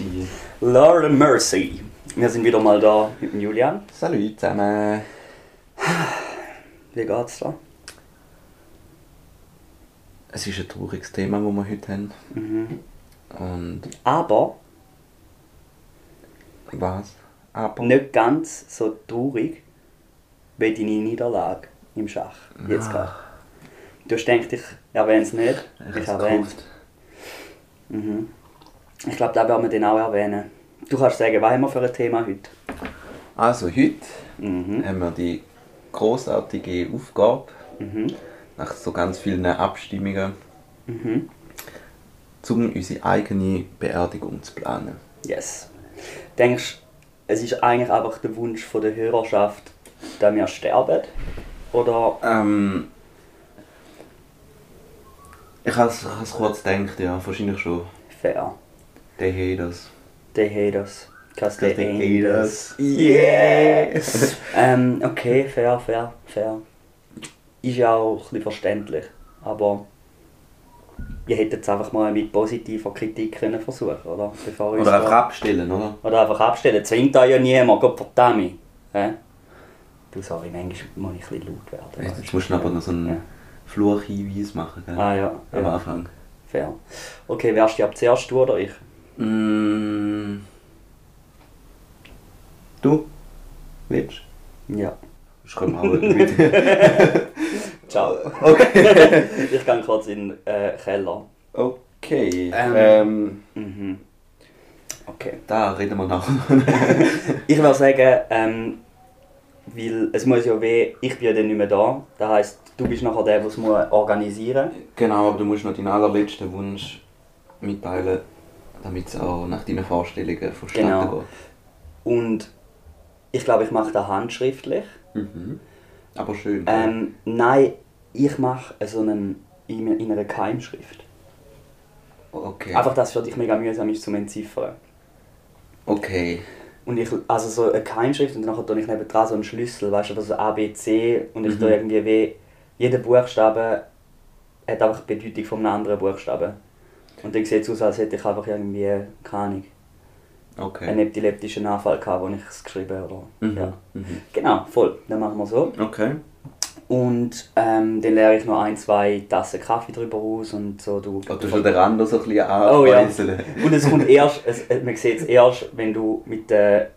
Mercy. Lord Mercy. Wir sind wieder mal da mit dem Julian. Salut zusammen. Wie geht's da? Es ist ein trauriges Thema, das wir heute haben. Mhm. Und Aber was? Aber nicht ganz so traurig wie deine Niederlage im Schach. Jetzt Ah. gerade. Du hast gedacht, ich erwähne es nicht. ich Ich erwähne es Mhm. Ich glaube, da werden wir den auch erwähnen. Du kannst sagen, was haben wir für ein Thema heute? Also heute Mhm. haben wir die großartige Aufgabe, Mhm. nach so ganz vielen Abstimmungen, Mhm. um unsere eigene Beerdigung zu planen. Yes. Denkst du, es ist eigentlich einfach der Wunsch von der Hörerschaft, dass wir sterben? Oder Ähm, ich habe es kurz gedacht, ja, wahrscheinlich schon. fair? Die Haters. They hate us. Cause they, Cause they hate hate us. us. Yes! Ähm, okay, fair, fair, fair. Ist ja auch ein bisschen verständlich. Aber ihr hättet es einfach mal mit positiver Kritik können versuchen oder? Bevor Oder einfach da- abstellen, oder? Oder einfach abstellen. Zwingt da ja niemand, Gott verdammt. Hä? Du, sorry, manchmal muss ich ein bisschen laut werden. Jetzt musst du aber noch so einen Ja. Fluchhinweis machen, gell? Ah ja, Am ja, Anfang. fair. Okay, wärst du ab zuerst du oder ich? Mm. Du? Willst Ja. komme auch mit. Ciao. okay. ich gehe kurz in den äh, Keller. Okay. Ähm. Ähm, Mhm. Okay. da reden wir nachher. Ich würde sagen, ähm, weil es muss ja weh, ich bin ja dann nicht mehr da. Das heisst, du bist nachher der, der es muss organisieren genau, aber du musst noch deinen allerletzten Wunsch mitteilen, damit es auch nach deinen Vorstellungen verstanden Genau. Und ich glaube, ich mache das handschriftlich. wird. Mhm. Aber schön. Ähm, nein, ich mache so einen in, in einer Keimschrift. okay. Einfach, dass es für dich mega mühsam ist zum Entziffern. okay. Und ich, also so eine Keimschrift und dann tue ich neben dran so einen Schlüssel, weißt du, oder so A, B, C und ich Mhm. tue irgendwie wie, jeder Buchstabe hat einfach die Bedeutung von einem anderen Buchstaben. Und dann sieht es aus, als hätte ich einfach irgendwie, keine Ahnung, Okay. einen epileptischen Anfall gehabt, wo ich es geschrieben habe. Mhm. ja. Mhm. Genau, voll, dann machen wir so. Okay. Und ähm, dann leere ich noch ein, zwei Tassen Kaffee drüber aus und so. Du, Oh, du schon den Rand so ein bisschen Oh ja. Und es kommt erst, es, äh, man sieht es erst, wenn du mit, der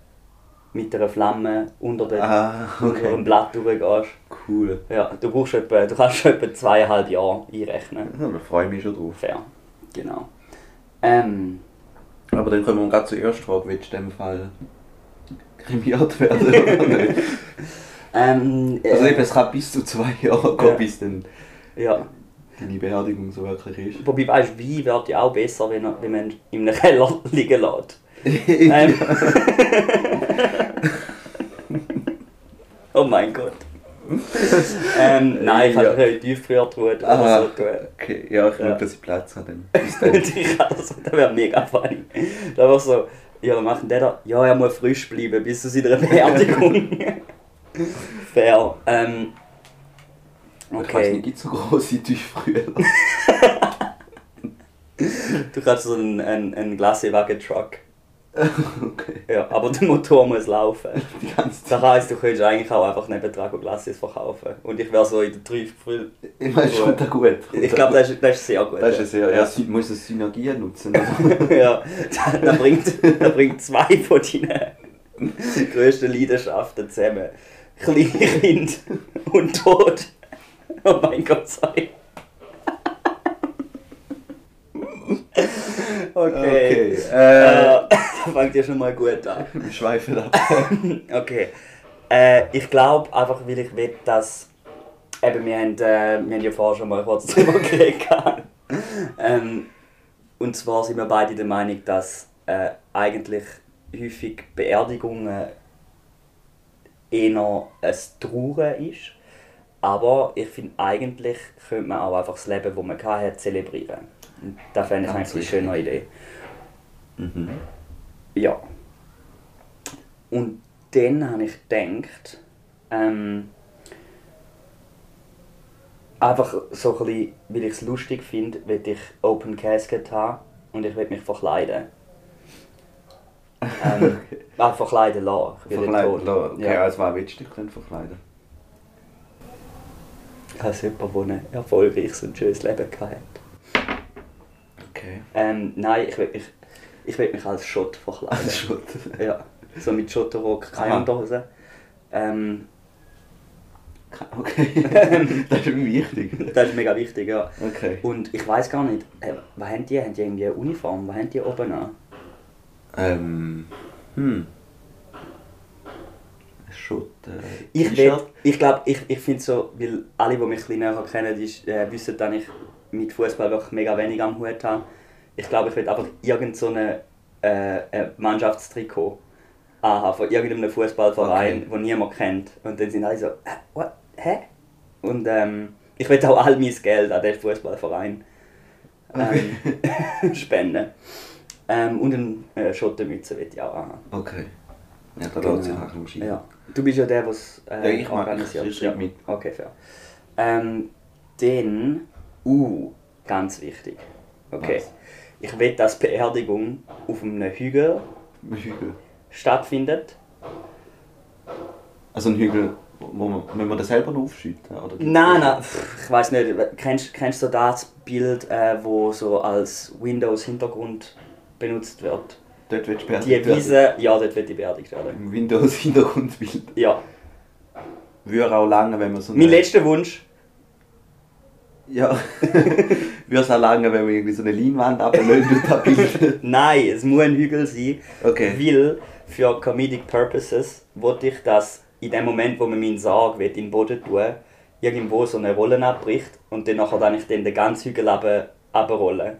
mit einer Flamme unter, der, Ah, unter okay. dem Blatt durchgehst. Cool. Ja, du, brauchst etwa, du kannst schon etwa zweieinhalb Jahre einrechnen. Ja, da freue ich mich schon drauf. Fair. Genau. Ähm, Aber dann kommen wir gerade zur ersten Frage. Willst du in dem Fall krimiert werden oder nicht? ähm, äh, Also eben, es kann bis zu zwei Jahre gehen, Ja. bis dann ja. deine Beerdigung so wirklich ist. Wobei, weißt du, Wein wird ja auch besser, wenn, wenn man in einem Keller liegen lässt. Ähm. oh mein Gott. ähm, nein, ich Ja. ja. nicht Tiefkühltruhe oder Ah, so tun. okay. Ja, ich Ja. will, dass ich Platz habe. Dann. Dann. kann das, wäre mega funny. Da war so, ja, was macht denn der da? Ja, er muss frisch bleiben bis zu seiner Beerdigung. Fair. Ähm, Ich weiß okay. nicht, gibt es so große Tiefkühler? Du kannst so einen, einen, einen Glassewagen-Truck. okay. Ja, aber der Motor muss laufen. Die ganze Das Zeit. heisst, du könntest eigentlich auch einfach neben Drago Glacis verkaufen. Und ich wäre so in der Tiefkühl. Ich meine, schon da gut. Ich glaube, das, ist- das ist sehr gut. Das ist ja, ja, sie muss es Synergien nutzen. ja, da bringt, da bringt zwei von deinen grössten Leidenschaften zusammen. Kleinkind und Tod. Oh mein Gott, sorry. Okay. Okay, äh, Äh, das fängt ja schon mal gut an. wir schweifen ab. Okay. Äh, ich glaube einfach, weil ich will, dass. Eben, wir haben, äh, wir haben ja vorher schon mal kurz darüber geredet. ähm, und zwar sind wir beide der Meinung, dass äh, eigentlich häufig Beerdigungen eher ein Trauern ist. Aber ich finde, eigentlich könnte man auch einfach das Leben, das man hatte, zelebrieren. Und das fände ich eigentlich eine schöne Idee. Mhm. Ja. Und dann habe ich gedacht, ähm, einfach so ein bisschen, weil ich es lustig finde, will ich Open Casket haben und ich will mich verkleiden. Ähm, ah, verkleiden lassen. Verkleiden lassen. Okay, Ja. als was willst du dich denn verkleiden? Als jemand, der ein erfolgreiches und schönes Leben hatte. Okay. Ähm, nein, ich will mich, ich will mich als Schott verkleiden. Als Schott. Ja, so mit Schotterrock, keine. Unterhose. Ähm, Okay. das ist wichtig. das ist mega wichtig, ja. Okay. Und ich weiß gar nicht, äh, was haben die? Haben die irgendwie eine Uniform? Was haben die oben an? Ähm. Hm. Schott. Äh, Ich, will- ich glaube, ich, ich finde so, weil alle, die mich ein bisschen näher kennen, die, äh, wissen, dass ich mit Fußball wirklich mega wenig am Hut habe. Ich glaube, ich will einfach irgend so eine, äh, Mannschaftstrikot anhaben von irgendeinem Fußballverein, Okay. den niemand kennt. Und dann sind alle so, äh, what? hä? Und ähm, ich will auch all mein Geld an den Fußballverein ähm, spenden. Ähm, und eine äh, Schottenmütze will ich auch haben. Okay. Ja, da lohnt sich auch im Ja. Du bist ja der, der es äh, Ja, ich organisiert. ich schreibe mit. Okay, fair. Ähm, dann, uh, ganz wichtig. Okay. Was? Ich will, dass die Beerdigung auf einem Hügel Hügel. stattfindet. Also ein Hügel, wo man, wenn man das selber noch aufschütten? Oder gibt's Nein, das? nein, pff, ich weiß nicht. Kennst, kennst du das Bild, äh, wo so als Windows-Hintergrund benutzt wird? Dort du beerdigt Die. Wiese, ja, dort wird die beerdigt werden. Im Windows-Hintergrundbild. Ja. Würde auch lange, wenn man so Mein letzter Wunsch, Ja. Würde es auch lange, wenn man irgendwie so eine Leinwand ablöst nein, es muss ein Hügel sein. Okay. Weil für Comedic Purposes wollte ich, dass in dem Moment, wo man meinen Sarg in den Boden tun irgendwo so eine Rolle abbricht und dann nachher dann ich den ganzen Hügel runterrollen.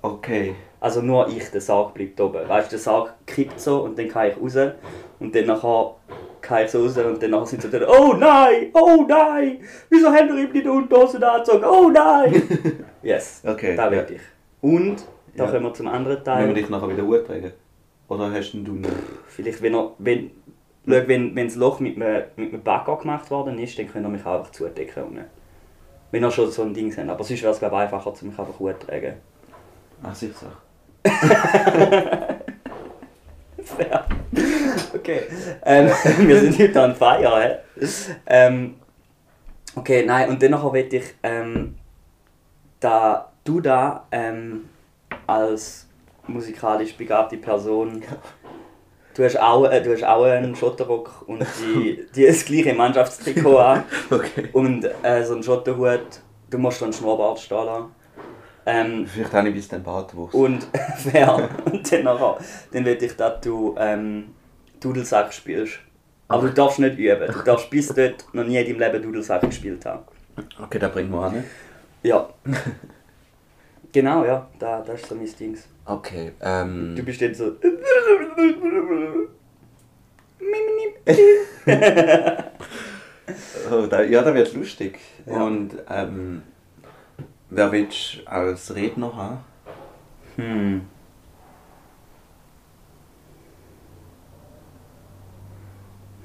Okay. Also nur ich, der Sarg bleibt oben. Weißt du, der Sarg kippt so und dann kann ich raus und dann nachher so raus und dann sind sie so oh nein, oh nein, wieso haben wir ihm nicht Unterhosen angezogen, oh nein. Yes, Okay, da will ja. ich. Und, da Ja. kommen wir zum anderen Teil. wir dich nachher wieder hochtragen. Oder hast du noch? Vielleicht, wenn, er, wenn, schau, wenn, wenn das Loch mit einem, mit einem Bagger gemacht worden ist, dann könnt ihr mich einfach zudecken. unten. Wenn ihr schon so ein Ding habt. Aber sonst wäre es glaube ich, einfacher, zu mich einfach gut tragen. Ach, sicher. Fair. Okay. Ähm, wir sind heute an Feier, hä? Ähm, okay, nein, und dann nachher will ich, ähm, da du da ähm, als musikalisch begabte Person, du hast auch, äh, du hast auch einen Schotterrock und die, die das gleiche Mannschaftstrikot an Okay. und äh, so einen Schotterhut, du musst einen Schnurrbart stehen lassen. Ähm, Vielleicht habe ich bis den Bartwuchs. und fair. Und dann nachher, dann will ich, dass du ähm, Dudelsack spielst. Aber du darfst nicht üben. Du darfst bis dort noch nie in deinem Leben Dudelsack gespielt haben. Okay, da bringen wir an. Ja. genau, ja. Da, das ist so mein Ding. Okay, ähm. Du bist dann so... Oh, da, ja, da wird lustig. Ja. Und ähm, wer willst du als Redner haben? Hm.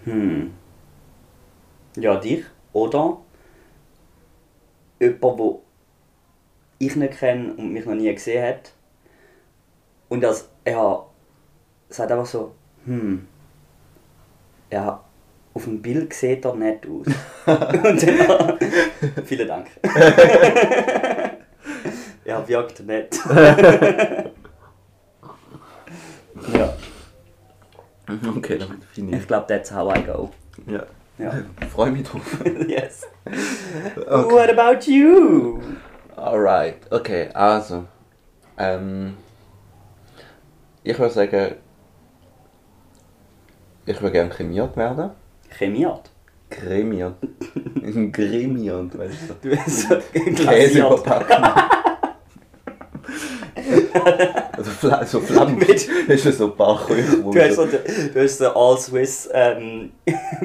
Hm. Ja, dich. Oder jemand, wo ich nicht kenne und mich noch nie gesehen hat. Und das, er sagt einfach so, hm, ja, auf dem Bild sieht er nett aus. und dann, vielen Dank. er wirkt nett. Okay, damit finde ich ich. glaube, that's how I go. Ja. Ja. Freue mich drauf. yes. Okay. What about you? Alright, okay, also. Ähm, ich würde sagen, ich würde gerne kremiert werden. Kremiert. Kremiert, weißt du. Du bist so Käse glasiert. Also Fla so Flammen. Mit- du so wo Du hast so, du hast so All-Swiss ähm,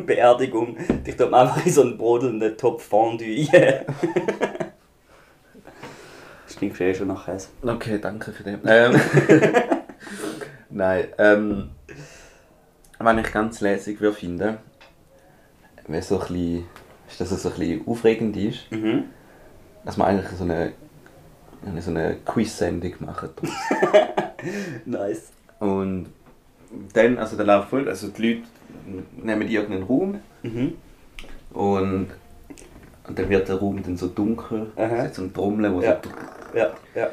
Beerdigung. Dich tut man einfach in so einen brodelnden Topf Fondue rein. Stinkst eh schon nach Käse. Okay, danke für den. Ähm, Nein, ähm, wenn ich ganz lässig würde finden, wäre so ein bisschen, ist, dass es so ein bisschen aufregend ist, Mhm. dass man eigentlich so eine, eine, so eine Quiz-Sendung macht. Nice. Und dann, also der läuft voll, also die Leute nehmen irgendeinen Raum Mhm. und, und dann wird der Raum dann so dunkel. Aha. So eine Trommel, wo Ja. so... Ja, ja.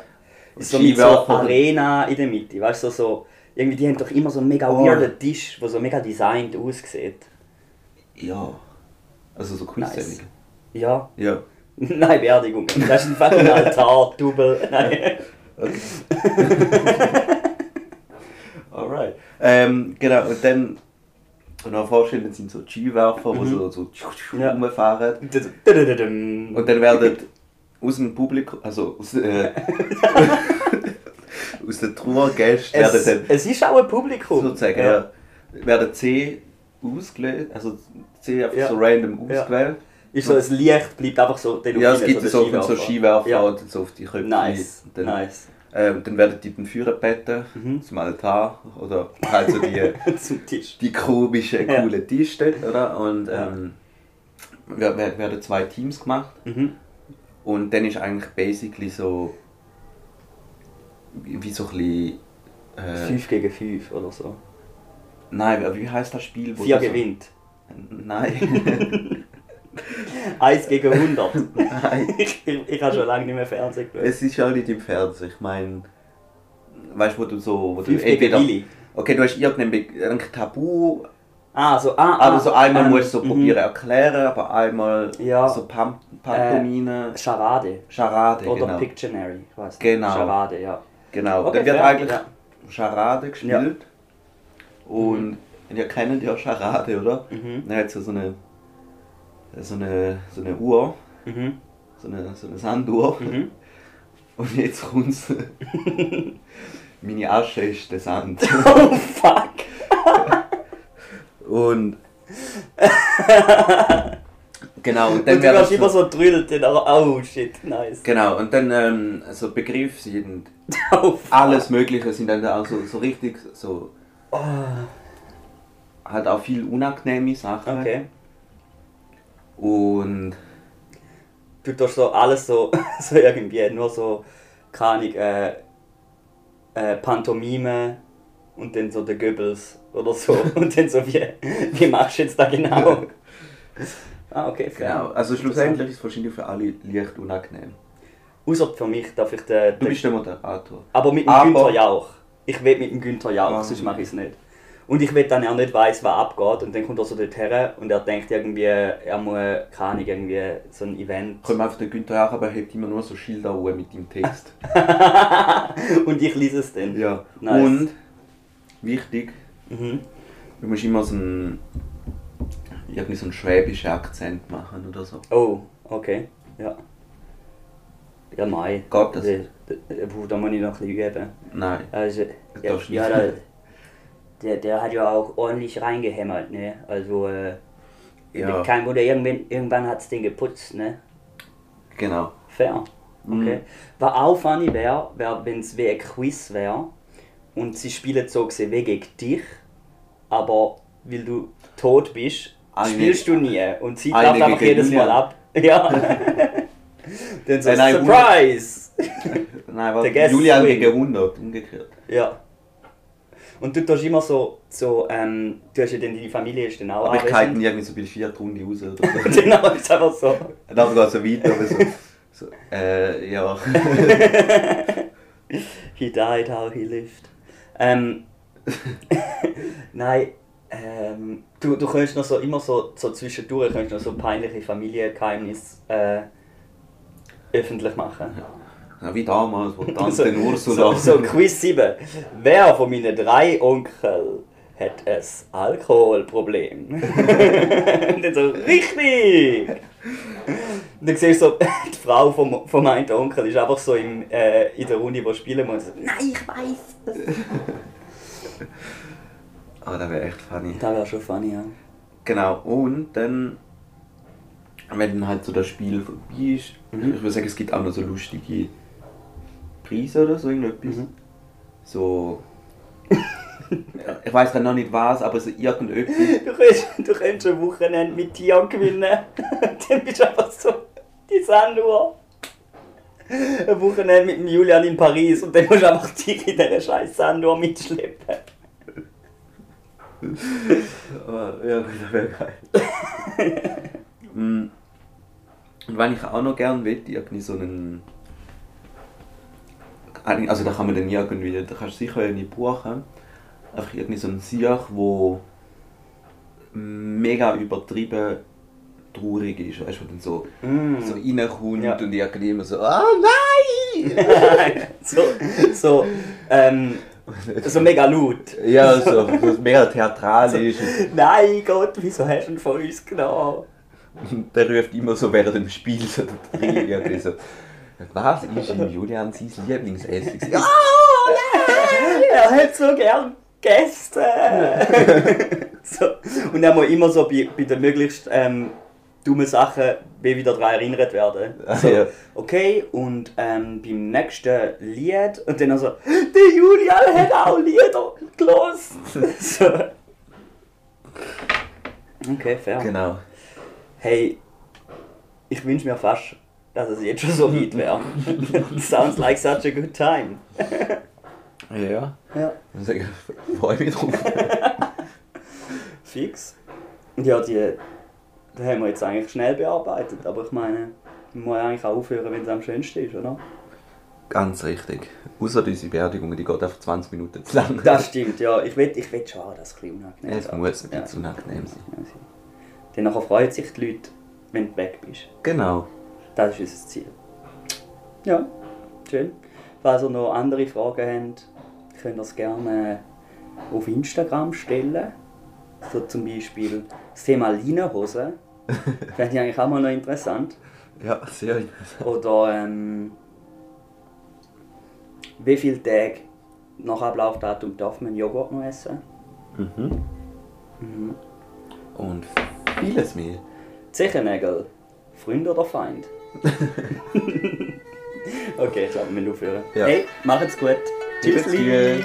Und So mit so. Arena in der Mitte, weißt du, so, so, irgendwie, die haben doch immer so einen mega Oh. weirden Tisch, der so mega designt aussieht. Ja. Also so Kunstsendung. Ja. Ja. Nein, Beerdigung. Das ist ein Altar, Double. Nein. Alright. Ähm, genau, und dann und dann vorstellen, sind so Skiwerfer, die Mhm. so, so Ja. rumfahren. Und dann werden aus dem Publikum, also aus, äh, aus den Trauergästen werden es, dann es ist auch ein Publikum. sozusagen Ja. werden C ausgewählt, also C einfach Ja. so random Ja. Ist so, das Licht bleibt einfach so den Ja, es gibt so, so, so Skiwerfer Ja. und so auf die Köpfe. Nice, dann, nice. ähm, dann werden die dann führen beten Mhm. zum Altar oder halt so die, Zum Tisch. die komischen, Ja. coolen Tische, oder? Und ähm, wer- wer- werden zwei Teams gemacht Mhm. und dann ist eigentlich basically so wie so ein bisschen äh, 5 gegen 5 oder so. Nein, wie heißt das Spiel? wo 4 du so- gewinnt. Nein. 1 gegen 100. Nein. ich, ich, ich habe schon lange nicht mehr Fernsehen geschaut. Es ist ja nicht im Fernsehen. Ich meine, weißt du, wo du so. Wo du 5 gegen Willi. Okay, du hast irgendein Tabu, Ah, so, ah, aber ah, so einmal ähm, musst du so mhm. probieren erklären, aber einmal Ja. so Pam Pantomine, Charade. Charade, Oder genau. Pictionary, ich weiß nicht. Genau. Charade, ja. Genau, Okay, dann wird eigentlich ja. Charade gespielt. Und ihr kennt ja Charade, oder? Mhm. Dann hat so eine, so eine, so eine Uhr, Mhm. so eine, so eine Sanduhr. Mhm. Und jetzt kommt's. Meine Asche ist der Sand. Oh fuck! Und. genau, und Und dann du werden wirst immer so drüllt, dann auch, oh shit, nice. Genau, und dann ähm, so Begriffe sind Oh alles Mögliche sind dann auch so, so richtig so. Oh, Halt auch viel unangenehme Sachen. okay. Und. Du tust so alles so, so irgendwie, nur so, keine Ahnung, äh, äh, Pantomime und dann so der Goebbels oder so. Und dann so, wie, wie machst du jetzt da genau? Ah, okay, fair. Genau, also schlussendlich ist es wahrscheinlich für alle leicht unangenehm. Außer für mich darf ich den. Du bist der Moderator. aber mit dem Aber- Günther Jauch. Ich will mit dem Günther Jauch, Ah. sonst mache ich es nicht. Und ich will dann auch nicht weiss, was abgeht. Und dann kommt er so dort her und er denkt irgendwie, er muss, keine Ahnung, irgendwie so ein Event. Kommt einfach der Günther auch, aber er hat immer nur so Schilder an mit dem Text. und ich lese es dann. ja. Nice. Und wichtig, Mhm. du musst immer so einen, irgendwie so einen schwäbischen Akzent machen oder so. Oh, okay. Ja. Ja, nein. Geht das? Da, da, da muss ich noch ein bisschen üben. Nein. Also, ja, darfst ja der, der hat ja auch ordentlich reingehämmert, ne? Also, äh, Ja. kein Wunder, irgendwann, irgendwann hat es den geputzt, ne? Genau. Fair. Mhm. Okay. Was auch funny wäre, wär, wenn es wie ein Quiz wäre und sie spielen so gesehen gegen dich, aber weil du tot bist, Eine- spielst du nie und sie läuft einfach jedes. Mal ab. Ja. Dann so, Äh, Surprise! Nein, Guest Julian gegen 100, umgekehrt. Ja. Und du tust immer so, so ähm, du hast ja dann deine Familie ist dann auch Aber ich anwesend. kite ihn irgendwie so bei der vierten Runde raus oder so. Genau, ist einfach so. Dann geht es so weiter, aber so, so äh, ja. He died how he lived. Ähm, nein, ähm, du, du könntest noch so immer so, so zwischendurch könntest noch so peinliche Familiengeheimnisse äh, öffentlich machen. ja. Wie damals, wo So, Tante so, Ursula... so Quiz 7. Wer von meinen drei Onkel hat ein Alkoholproblem? Und dann so, richtig! Und dann siehst du so, die Frau vom, vom einen Onkel ist einfach so im, äh, in der Runde, wo spielen muss. So, Nein, ich weiß das. Ah, das wäre echt funny. Das wäre schon funny, ja. Genau, und dann, wenn dann halt so das Spiel vorbei ist, Mhm. ich würde sagen, es gibt auch noch so lustige Preise oder so irgendetwas. Mhm. So. ich weiß gerade noch nicht was, aber so irgendetwas. Du könntest, du ein Wochenende mit Tian gewinnen. dann bist du einfach so die Sanduhr. Eine Woche mit dem Julian in Paris und dann musst du einfach dich in dieser scheiß Sanduhr mitschleppen. Aber, ja, das wäre geil. Mm. Und wenn ich auch noch gerne will, irgendwie so einen. Also da kann man dann irgendwie, da kannst du sicher nicht buchen. Einfach irgendwie so einen Sieg, wo mega übertrieben traurig ist, weißt du, wo dann so, Mm. so reinkommt Ja. und irgendwie immer so, ah nein! so, so, ähm, so mega laut. ja, so, so mega theatralisch. Nein Gott, wieso hast du ihn von uns genommen? Und der ruft immer so während dem Spiel so irgendwie so, was ist im Julian sein Lieblingsessen? Ja! Er hat so gern Gäste. so. Und er muss immer so bei, bei den möglichst ähm, dummen Sachen wie wieder daran erinnert werden. Ah, So. Okay, und ähm, beim nächsten Lied, und dann also, der Julian hat auch Lieder gelesen. so. Okay, fair. Genau. Hey, ich wünsche mir fast, dass es jetzt schon so weit wäre. Sounds like such a good time. Ja. Ja. Ich sage, freue mich drauf. Fix. Ja, die, die haben wir jetzt eigentlich schnell bearbeitet, aber ich meine, man muss eigentlich auch aufhören, wenn es am schönsten ist, oder? Ganz richtig. Außer diese Beerdigung, die geht einfach 20 Minuten zu lang. Das stimmt, ja. Ich will, ich will schon, auch, dass es ein bisschen unangenehm Es ist. muss ein Ja. bisschen unangenehm sein. Dann freuen sich die Leute, wenn du weg bist. Genau. Das ist unser Ziel. Ja, schön. Falls ihr noch andere Fragen habt, könnt ihr es gerne auf Instagram stellen. So zum Beispiel das Thema Leinenhosen. Fände ich eigentlich auch mal noch interessant. Ja, sehr interessant. Oder ähm, wie viele Tage nach Ablaufdatum darf man Joghurt noch essen? Mhm. Mhm. Und vieles mehr. Zechennägel, Freund oder Feind? okay, jetzt haben wir aufhören. Ja. Hey, macht's gut. Tschüss. Tschüss.